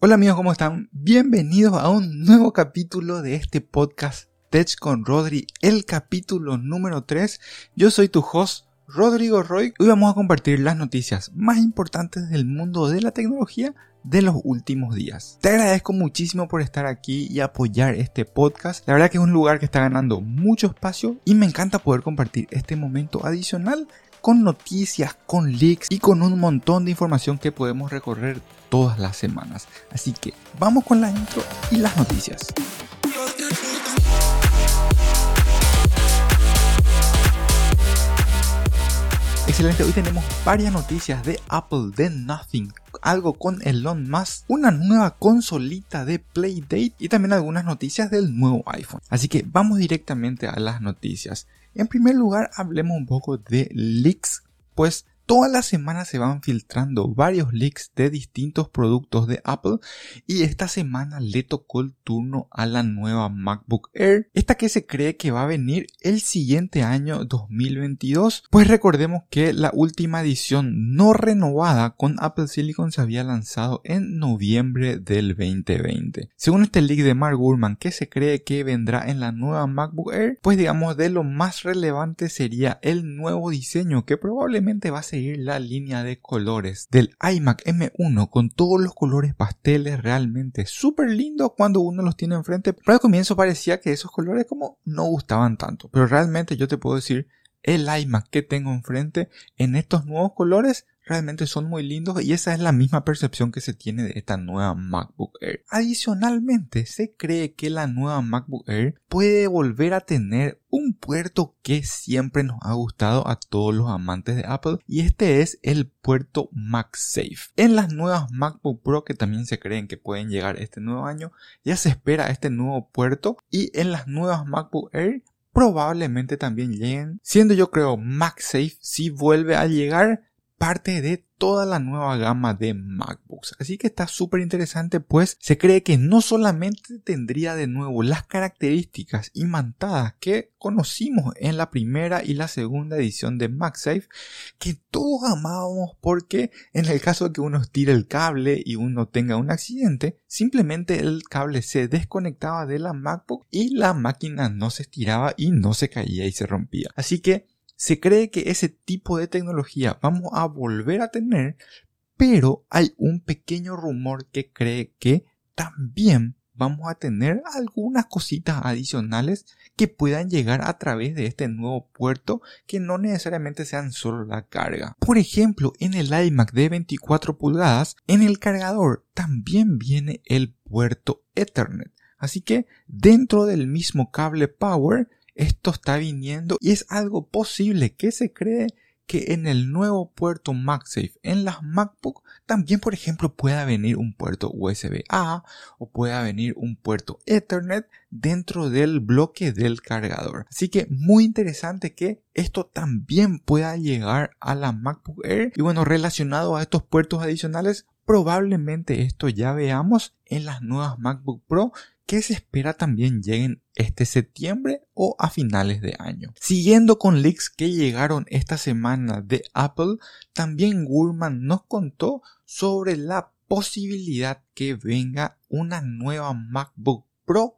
Hola amigos, ¿cómo están? Bienvenidos a un nuevo capítulo de este podcast Tech con Rodri, el capítulo número 3. Yo soy tu host, Rodrigo Roy. Hoy vamos a compartir las noticias más importantes del mundo de la tecnología de los últimos días. Te agradezco muchísimo por estar aquí y apoyar este podcast. La verdad que es un lugar que está ganando mucho espacio y me encanta poder compartir este momento adicional con noticias, con leaks y con un montón de información que podemos recorrer todas las semanas. Así que vamos con la intro y las noticias. Excelente, hoy tenemos varias noticias de Apple, de Nothing, algo con Elon Musk, una nueva consolita de Playdate y también algunas noticias del nuevo iPhone. Así que vamos directamente a las noticias. En primer lugar, hablemos un poco de leaks, pues Toda la semana se van filtrando varios leaks de distintos productos de Apple y esta semana le tocó el turno a la nueva MacBook Air, esta que se cree que va a venir el siguiente año 2022, pues recordemos que la última edición no renovada con Apple Silicon se había lanzado en noviembre del 2020. Según este leak de Mark Gurman que se cree que vendrá en la nueva MacBook Air, pues digamos de lo más relevante sería el nuevo diseño que probablemente va a ser la línea de colores del iMac M1 con todos los colores pasteles realmente súper lindos cuando uno los tiene enfrente. Pero al comienzo parecía que esos colores como no gustaban tanto. Pero realmente yo te puedo decir, el iMac que tengo enfrente en estos nuevos colores realmente son muy lindos y esa es la misma percepción que se tiene de esta nueva MacBook Air. Adicionalmente, se cree que la nueva MacBook Air puede volver a tener puerto que siempre nos ha gustado a todos los amantes de Apple y este es el puerto MagSafe. En las nuevas MacBook Pro que también se creen que pueden llegar este nuevo año, ya se espera este nuevo puerto y en las nuevas MacBook Air probablemente también lleguen, siendo yo creo MagSafe si vuelve a llegar parte de toda la nueva gama de MacBooks. Así que está súper interesante, pues se cree que no solamente tendría de nuevo las características imantadas que conocimos en la primera y la segunda edición de MagSafe, que todos amábamos porque en el caso de que uno tire el cable y uno tenga un accidente, simplemente el cable se desconectaba de la MacBook y la máquina no se estiraba y no se caía y se rompía. Así que se cree que ese tipo de tecnología vamos a volver a tener, pero hay un pequeño rumor que cree que también vamos a tener algunas cositas adicionales que puedan llegar a través de este nuevo puerto que no necesariamente sean solo la carga. Por ejemplo, en el iMac de 24 pulgadas, en el cargador también viene el puerto Ethernet. Así que dentro del mismo cable Power esto está viniendo y es algo posible que se cree que en el nuevo puerto MagSafe en las MacBook también por ejemplo pueda venir un puerto USB A o pueda venir un puerto Ethernet dentro del bloque del cargador. Así que muy interesante que esto también pueda llegar a la MacBook Air y bueno relacionado a estos puertos adicionales probablemente esto ya veamos en las nuevas MacBook Pro que se espera también lleguen este septiembre o a finales de año. Siguiendo con leaks que llegaron esta semana de Apple, también Gurman nos contó sobre la posibilidad que venga una nueva MacBook Pro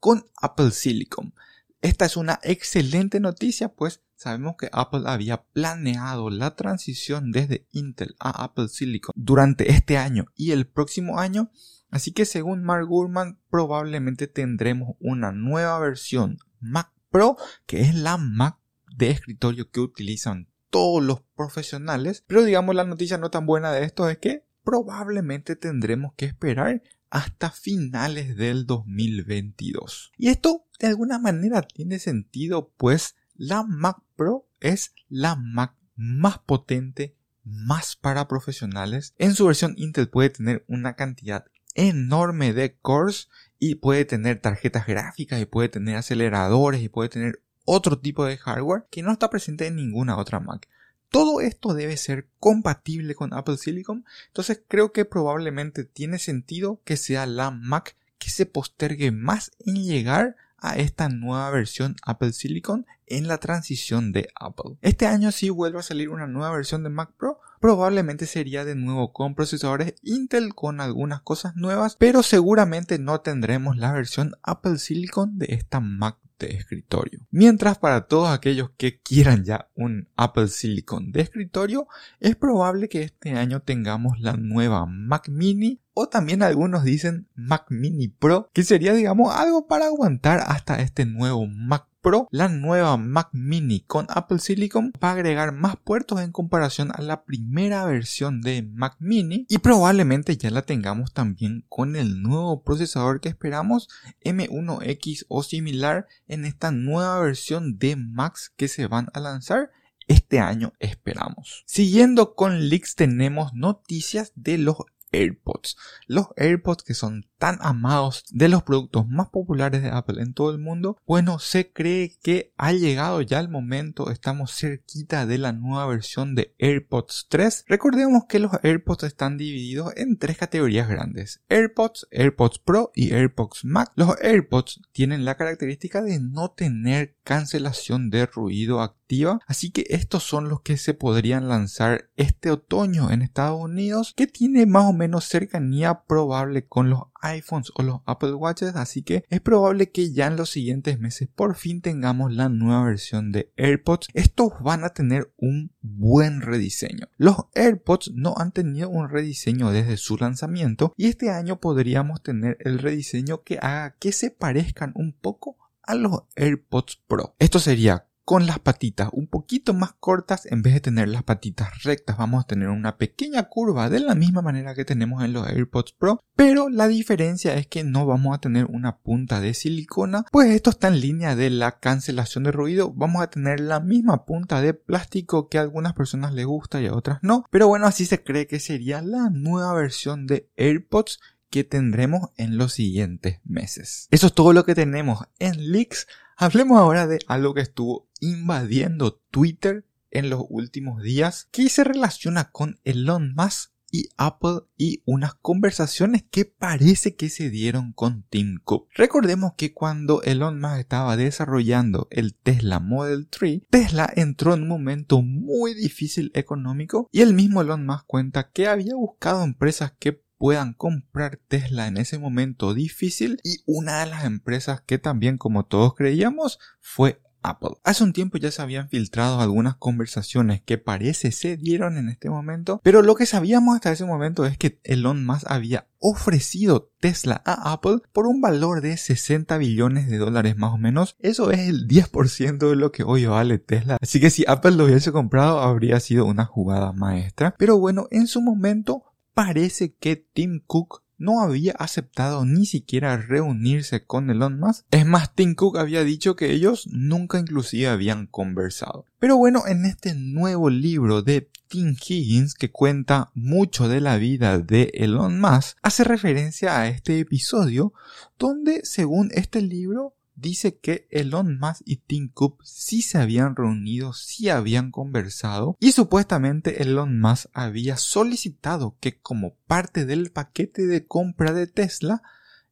con Apple Silicon. Esta es una excelente noticia, pues sabemos que Apple había planeado la transición desde Intel a Apple Silicon durante este año y el próximo año Así que según Mark Gurman probablemente tendremos una nueva versión Mac Pro que es la Mac de escritorio que utilizan todos los profesionales. Pero digamos la noticia no tan buena de esto es que probablemente tendremos que esperar hasta finales del 2022. Y esto de alguna manera tiene sentido pues la Mac Pro es la Mac más potente más para profesionales. En su versión Intel puede tener una cantidad enorme de cores y puede tener tarjetas gráficas y puede tener aceleradores y puede tener otro tipo de hardware que no está presente en ninguna otra Mac. Todo esto debe ser compatible con Apple Silicon, entonces creo que probablemente tiene sentido que sea la Mac que se postergue más en llegar a esta nueva versión Apple Silicon en la transición de Apple. Este año si vuelve a salir una nueva versión de Mac Pro, probablemente sería de nuevo con procesadores Intel con algunas cosas nuevas, pero seguramente no tendremos la versión Apple Silicon de esta Mac de escritorio. Mientras para todos aquellos que quieran ya un Apple Silicon de escritorio, es probable que este año tengamos la nueva Mac Mini o también algunos dicen Mac Mini Pro, que sería digamos algo para aguantar hasta este nuevo Mac Pro, la nueva Mac Mini con Apple Silicon va a agregar más puertos en comparación a la primera versión de Mac Mini y probablemente ya la tengamos también con el nuevo procesador que esperamos M1X o similar en esta nueva versión de Macs que se van a lanzar este año esperamos. Siguiendo con leaks tenemos noticias de los AirPods. Los AirPods que son tan amados de los productos más populares de Apple en todo el mundo, bueno, se cree que ha llegado ya el momento, estamos cerquita de la nueva versión de AirPods 3. Recordemos que los AirPods están divididos en tres categorías grandes, AirPods, AirPods Pro y AirPods Max. Los AirPods tienen la característica de no tener cancelación de ruido así que estos son los que se podrían lanzar este otoño en Estados Unidos, que tiene más o menos cercanía probable con los iPhones o los Apple Watches, así que es probable que ya en los siguientes meses por fin tengamos la nueva versión de AirPods. Estos van a tener un buen rediseño. Los AirPods no han tenido un rediseño desde su lanzamiento y este año podríamos tener el rediseño que haga que se parezcan un poco a los AirPods Pro. Esto sería con las patitas un poquito más cortas en vez de tener las patitas rectas vamos a tener una pequeña curva de la misma manera que tenemos en los AirPods Pro pero la diferencia es que no vamos a tener una punta de silicona pues esto está en línea de la cancelación de ruido vamos a tener la misma punta de plástico que a algunas personas les gusta y a otras no pero bueno así se cree que sería la nueva versión de AirPods que tendremos en los siguientes meses. Eso es todo lo que tenemos en leaks. Hablemos ahora de algo que estuvo invadiendo Twitter en los últimos días que se relaciona con Elon Musk y Apple y unas conversaciones que parece que se dieron con Tim Cook. Recordemos que cuando Elon Musk estaba desarrollando el Tesla Model 3, Tesla entró en un momento muy difícil económico y el mismo Elon Musk cuenta que había buscado empresas que puedan comprar Tesla en ese momento difícil y una de las empresas que también como todos creíamos fue Apple. Hace un tiempo ya se habían filtrado algunas conversaciones que parece se dieron en este momento, pero lo que sabíamos hasta ese momento es que Elon Musk había ofrecido Tesla a Apple por un valor de 60 billones de dólares más o menos. Eso es el 10% de lo que hoy vale Tesla. Así que si Apple lo hubiese comprado habría sido una jugada maestra. Pero bueno, en su momento parece que Tim Cook no había aceptado ni siquiera reunirse con Elon Musk. Es más, Tim Cook había dicho que ellos nunca inclusive habían conversado. Pero bueno, en este nuevo libro de Tim Higgins que cuenta mucho de la vida de Elon Musk, hace referencia a este episodio donde, según este libro, dice que Elon Musk y Tim Cook sí se habían reunido, sí habían conversado y supuestamente Elon Musk había solicitado que como parte del paquete de compra de Tesla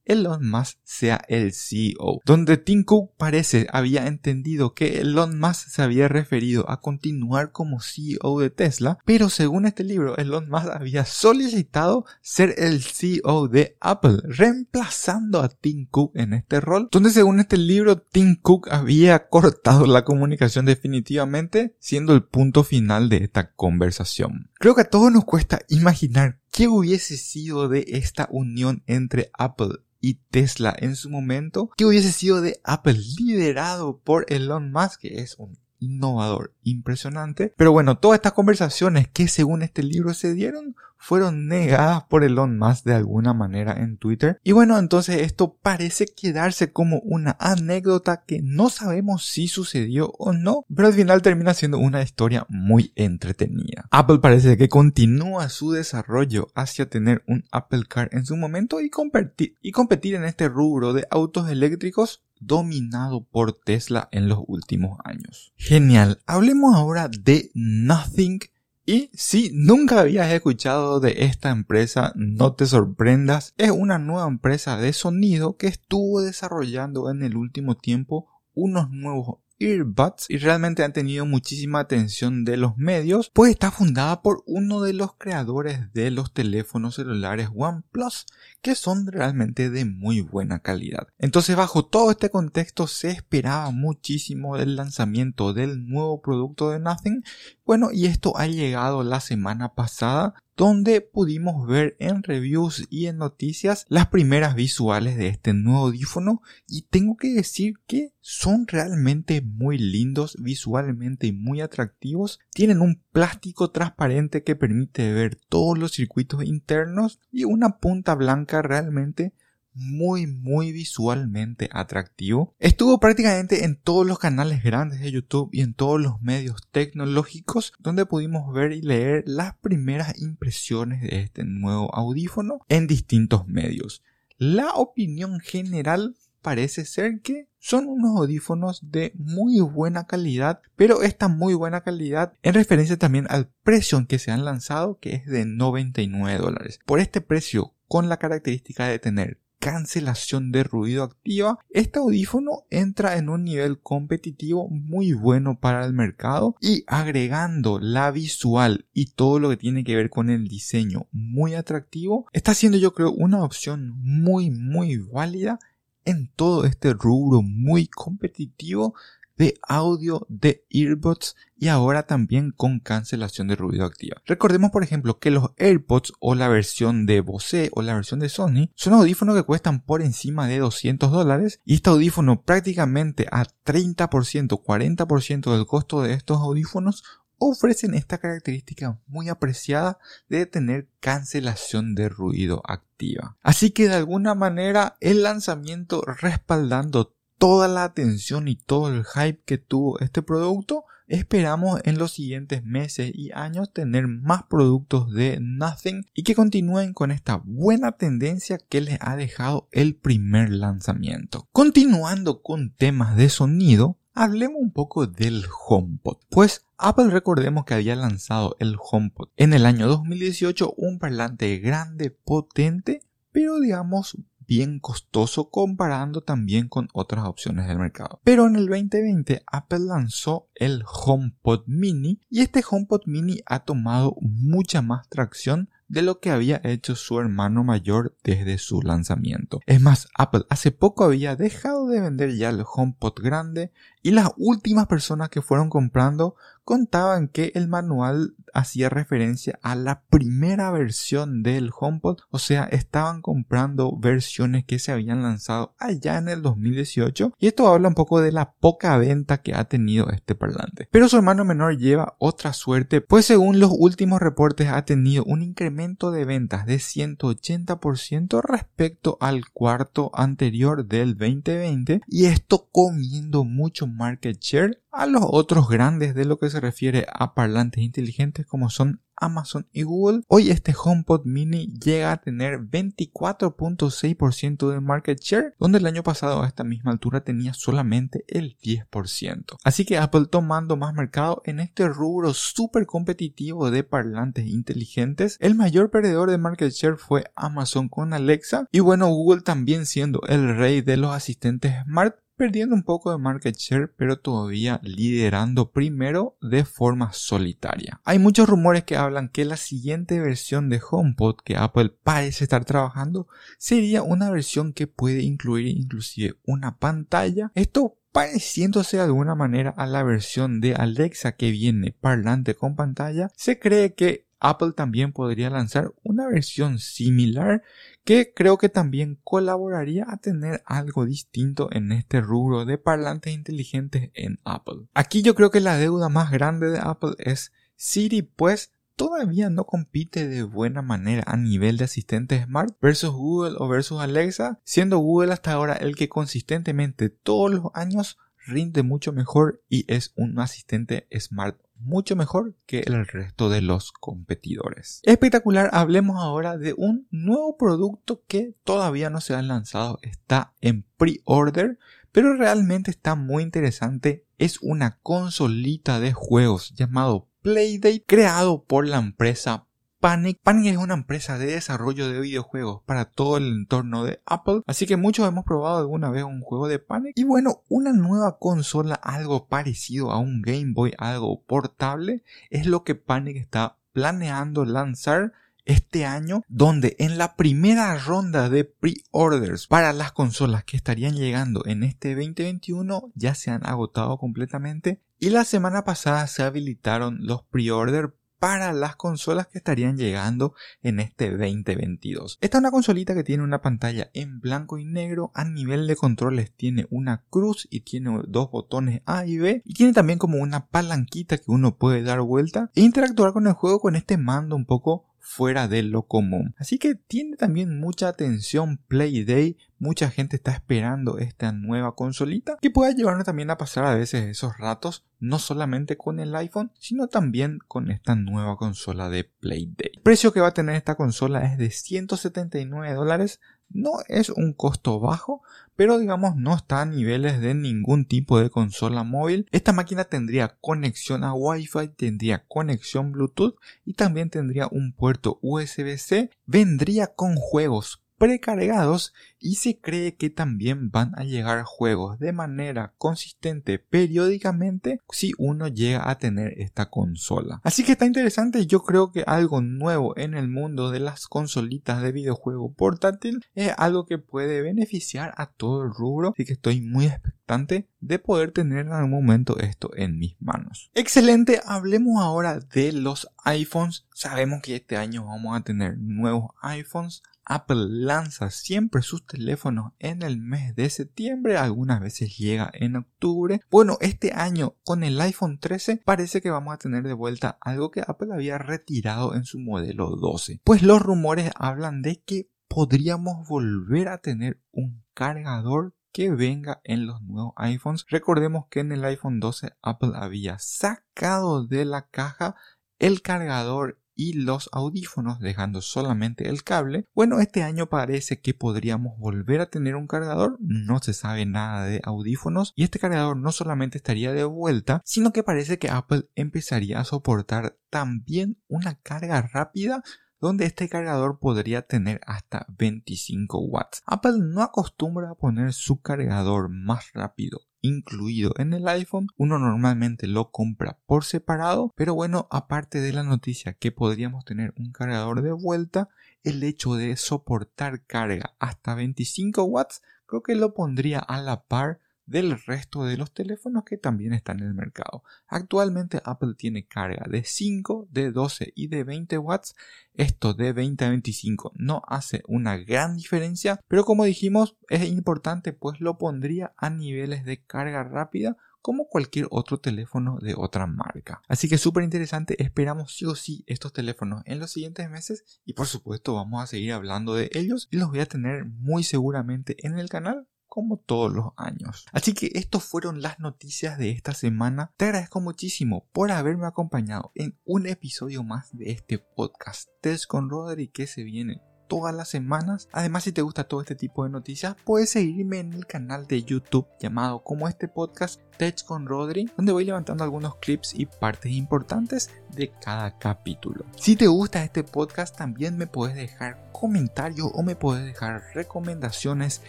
Elon Musk sea el CEO, donde Tim Cook parece había entendido que Elon Musk se había referido a continuar como CEO de Tesla, pero según este libro Elon Musk había solicitado ser el CEO de Apple, reemplazando a Tim Cook en este rol, donde según este libro Tim Cook había cortado la comunicación definitivamente, siendo el punto final de esta conversación. Creo que a todos nos cuesta imaginar qué hubiese sido de esta unión entre Apple y Tesla en su momento, que hubiese sido de Apple liderado por Elon Musk, que es un innovador impresionante. Pero bueno, todas estas conversaciones que según este libro se dieron fueron negadas por Elon Musk de alguna manera en Twitter. Y bueno, entonces esto parece quedarse como una anécdota que no sabemos si sucedió o no, pero al final termina siendo una historia muy entretenida. Apple parece que continúa su desarrollo hacia tener un Apple Car en su momento y competir, y competir en este rubro de autos eléctricos dominado por Tesla en los últimos años. Genial, hablemos ahora de Nothing Y si nunca habías escuchado de esta empresa, no te sorprendas, es una nueva empresa de sonido que estuvo desarrollando en el último tiempo unos nuevos earbuds y realmente han tenido muchísima atención de los medios, pues está fundada por uno de los creadores de los teléfonos celulares OnePlus, que son realmente de muy buena calidad. Entonces bajo todo este contexto se esperaba muchísimo del lanzamiento del nuevo producto de Nothing, bueno y esto ha llegado la semana pasada donde pudimos ver en reviews y en noticias las primeras visuales de este nuevo audífono y tengo que decir que son realmente muy lindos visualmente y muy atractivos. Tienen un plástico transparente que permite ver todos los circuitos internos y una punta blanca realmente muy muy visualmente atractivo. Estuvo prácticamente en todos los canales grandes de YouTube y en todos los medios tecnológicos donde pudimos ver y leer las primeras impresiones de este nuevo audífono en distintos medios. La opinión general parece ser que son unos audífonos de muy buena calidad, pero esta muy buena calidad en referencia también al precio en que se han lanzado, que es de 99 dólares. Por este precio, con la característica de tener cancelación de ruido activa, este audífono entra en un nivel competitivo muy bueno para el mercado y agregando la visual y todo lo que tiene que ver con el diseño muy atractivo, está siendo yo creo una opción muy muy válida en todo este rubro muy competitivo de audio de earbuds y ahora también con cancelación de ruido activa. Recordemos por ejemplo que los AirPods o la versión de Bose o la versión de Sony son audífonos que cuestan por encima de 200 dólares y este audífono prácticamente a 30% 40% del costo de estos audífonos ofrecen esta característica muy apreciada de tener cancelación de ruido activa. Así que de alguna manera el lanzamiento respaldando toda la atención y todo el hype que tuvo este producto, esperamos en los siguientes meses y años tener más productos de Nothing y que continúen con esta buena tendencia que les ha dejado el primer lanzamiento. Continuando con temas de sonido, hablemos un poco del HomePod. Pues Apple recordemos que había lanzado el HomePod en el año 2018, un parlante grande, potente, pero digamos bien costoso comparando también con otras opciones del mercado. Pero en el 2020 Apple lanzó el HomePod Mini y este HomePod Mini ha tomado mucha más tracción de lo que había hecho su hermano mayor desde su lanzamiento. Es más, Apple hace poco había dejado de vender ya el HomePod grande y las últimas personas que fueron comprando contaban que el manual hacía referencia a la primera versión del HomePod, o sea, estaban comprando versiones que se habían lanzado allá en el 2018 y esto habla un poco de la poca venta que ha tenido este parlante. Pero su hermano menor lleva otra suerte, pues según los últimos reportes ha tenido un incremento de ventas de 180% respecto al cuarto anterior del 2020 y esto comiendo mucho market share a los otros grandes de lo que se refiere a parlantes inteligentes como son Amazon y Google. Hoy este HomePod mini llega a tener 24.6% de market share, donde el año pasado a esta misma altura tenía solamente el 10%. Así que Apple tomando más mercado en este rubro súper competitivo de parlantes inteligentes. El mayor perdedor de market share fue Amazon con Alexa y bueno Google también siendo el rey de los asistentes smart perdiendo un poco de market share, pero todavía liderando primero de forma solitaria. Hay muchos rumores que hablan que la siguiente versión de HomePod que Apple parece estar trabajando sería una versión que puede incluir inclusive una pantalla. Esto pareciéndose de alguna manera a la versión de Alexa que viene parlante con pantalla, se cree que Apple también podría lanzar una versión similar que creo que también colaboraría a tener algo distinto en este rubro de parlantes inteligentes en Apple. Aquí yo creo que la deuda más grande de Apple es Siri, pues todavía no compite de buena manera a nivel de asistente smart versus Google o versus Alexa, siendo Google hasta ahora el que consistentemente todos los años rinde mucho mejor y es un asistente smart mucho mejor que el resto de los competidores. Espectacular, hablemos ahora de un nuevo producto que todavía no se ha lanzado, está en pre-order, pero realmente está muy interesante. Es una consolita de juegos llamado Playdate creado por la empresa Panic. Panic es una empresa de desarrollo de videojuegos para todo el entorno de Apple, así que muchos hemos probado alguna vez un juego de Panic. Y bueno, una nueva consola, algo parecido a un Game Boy, algo portable, es lo que Panic está planeando lanzar este año, donde en la primera ronda de pre-orders para las consolas que estarían llegando en este 2021 ya se han agotado completamente y la semana pasada se habilitaron los pre-orders para las consolas que estarían llegando en este 2022. Esta es una consolita que tiene una pantalla en blanco y negro, a nivel de controles tiene una cruz y tiene dos botones A y B y tiene también como una palanquita que uno puede dar vuelta e interactuar con el juego con este mando un poco fuera de lo común. Así que tiene también mucha atención Playday, mucha gente está esperando esta nueva consolita que pueda llevarnos también a pasar a veces esos ratos no solamente con el iPhone, sino también con esta nueva consola de Playday. El precio que va a tener esta consola es de 179 dólares no es un costo bajo, pero digamos no está a niveles de ningún tipo de consola móvil. Esta máquina tendría conexión a Wi-Fi, tendría conexión Bluetooth y también tendría un puerto USB-C. Vendría con juegos precargados y se cree que también van a llegar juegos de manera consistente periódicamente si uno llega a tener esta consola. Así que está interesante, yo creo que algo nuevo en el mundo de las consolitas de videojuego portátil es algo que puede beneficiar a todo el rubro, así que estoy muy expectante de poder tener en algún momento esto en mis manos. Excelente, hablemos ahora de los iPhones. Sabemos que este año vamos a tener nuevos iPhones Apple lanza siempre sus teléfonos en el mes de septiembre, algunas veces llega en octubre. Bueno, este año con el iPhone 13 parece que vamos a tener de vuelta algo que Apple había retirado en su modelo 12. Pues los rumores hablan de que podríamos volver a tener un cargador que venga en los nuevos iPhones. Recordemos que en el iPhone 12 Apple había sacado de la caja el cargador y los audífonos dejando solamente el cable. Bueno, este año parece que podríamos volver a tener un cargador, no se sabe nada de audífonos y este cargador no solamente estaría de vuelta, sino que parece que Apple empezaría a soportar también una carga rápida donde este cargador podría tener hasta 25 watts. Apple no acostumbra a poner su cargador más rápido incluido en el iPhone. Uno normalmente lo compra por separado, pero bueno, aparte de la noticia que podríamos tener un cargador de vuelta, el hecho de soportar carga hasta 25 watts creo que lo pondría a la par del resto de los teléfonos que también están en el mercado. Actualmente Apple tiene carga de 5, de 12 y de 20 watts. Esto de 20 a 25 no hace una gran diferencia, pero como dijimos es importante pues lo pondría a niveles de carga rápida como cualquier otro teléfono de otra marca. Así que súper interesante, esperamos sí o sí estos teléfonos en los siguientes meses y por supuesto vamos a seguir hablando de ellos y los voy a tener muy seguramente en el canal como todos los años. Así que estas fueron las noticias de esta semana. Te agradezco muchísimo por haberme acompañado en un episodio más de este podcast Test con Rodri que se viene todas las semanas. Además, si te gusta todo este tipo de noticias, puedes seguirme en el canal de YouTube llamado como este podcast Tech con Rodri, donde voy levantando algunos clips y partes importantes de cada capítulo. Si te gusta este podcast, también me puedes dejar comentarios o me puedes dejar recomendaciones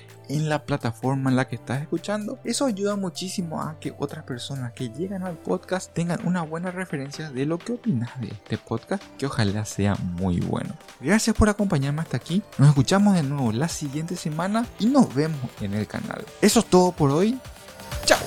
en la plataforma en la que estás escuchando. Eso ayuda muchísimo a que otras personas que llegan al podcast tengan una buena referencia de lo que opinas de este podcast, que ojalá sea muy bueno. Gracias por acompañarme aquí. Nos escuchamos de nuevo la siguiente semana y nos vemos en el canal. Eso es todo por hoy. Chao.